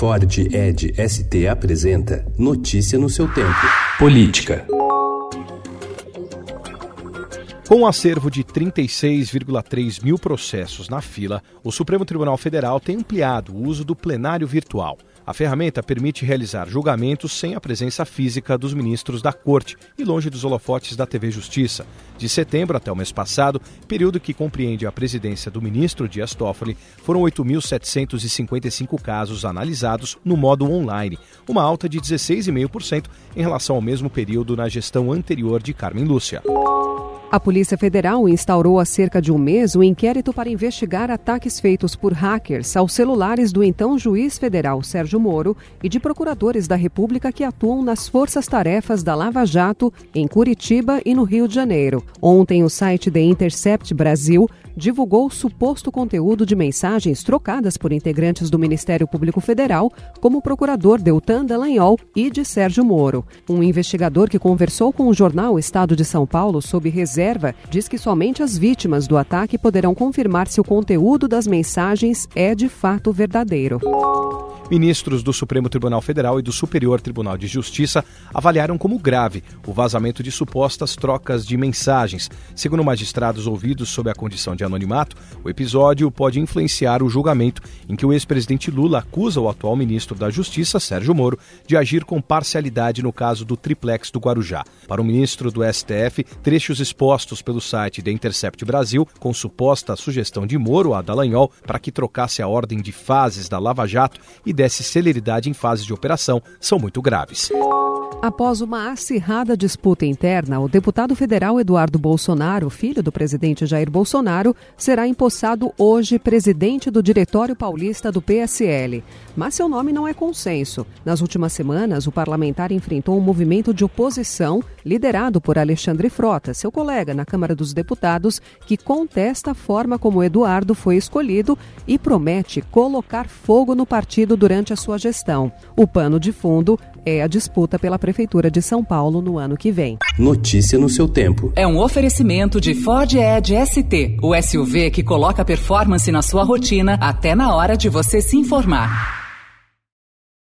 Ford Ed ST apresenta Notícia no seu tempo. Política. Com um acervo de 36,3 mil processos na fila, o Supremo Tribunal Federal tem ampliado o uso do plenário virtual. A ferramenta permite realizar julgamentos sem a presença física dos ministros da Corte e longe dos holofotes da TV Justiça. De setembro até o mês passado, período que compreende a presidência do ministro Dias Toffoli, foram 8.755 casos analisados no modo online, uma alta de 16,5% em relação ao mesmo período na gestão anterior de Carmen Lúcia. A Polícia Federal instaurou há cerca de um mês um inquérito para investigar ataques feitos por hackers aos celulares do então juiz federal Sérgio Moro e de procuradores da República que atuam nas forças-tarefas da Lava Jato em Curitiba e no Rio de Janeiro. Ontem, o site The Intercept Brasil divulgou suposto conteúdo de mensagens trocadas por integrantes do Ministério Público Federal, como o procurador Deltan Dallagnol e de Sérgio Moro. Um investigador que conversou com o jornal Estado de São Paulo sob reserva diz que somente as vítimas do ataque poderão confirmar se o conteúdo das mensagens é de fato verdadeiro. Ministros do Supremo Tribunal Federal e do Superior Tribunal de Justiça avaliaram como grave o vazamento de supostas trocas de mensagens. Segundo magistrados ouvidos sob a condição de anonimato, o episódio pode influenciar o julgamento em que o ex-presidente Lula acusa o atual ministro da Justiça, Sérgio Moro, de agir com parcialidade no caso do triplex do Guarujá. Para o ministro do STF, trechos expostos pelo site The Intercept Brasil, com suposta sugestão de Moro a Dallagnol para que trocasse a ordem de fases da Lava Jato e desse celeridade em fases de operação são muito graves. Após uma acirrada disputa interna, o deputado federal Eduardo Bolsonaro, filho do presidente Jair Bolsonaro, será empossado hoje presidente do Diretório Paulista do PSL. Mas seu nome não é consenso. Nas últimas semanas, o parlamentar enfrentou um movimento de oposição liderado por Alexandre Frota, seu colega na Câmara dos Deputados, que contesta a forma como Eduardo foi escolhido e promete colocar fogo no partido durante a sua gestão. O pano de fundo é a disputa pela Prefeitura de São Paulo no ano que vem. Notícia no seu tempo. É um oferecimento de Ford Edge ST, o SUV que coloca performance na sua rotina até na hora de você se informar.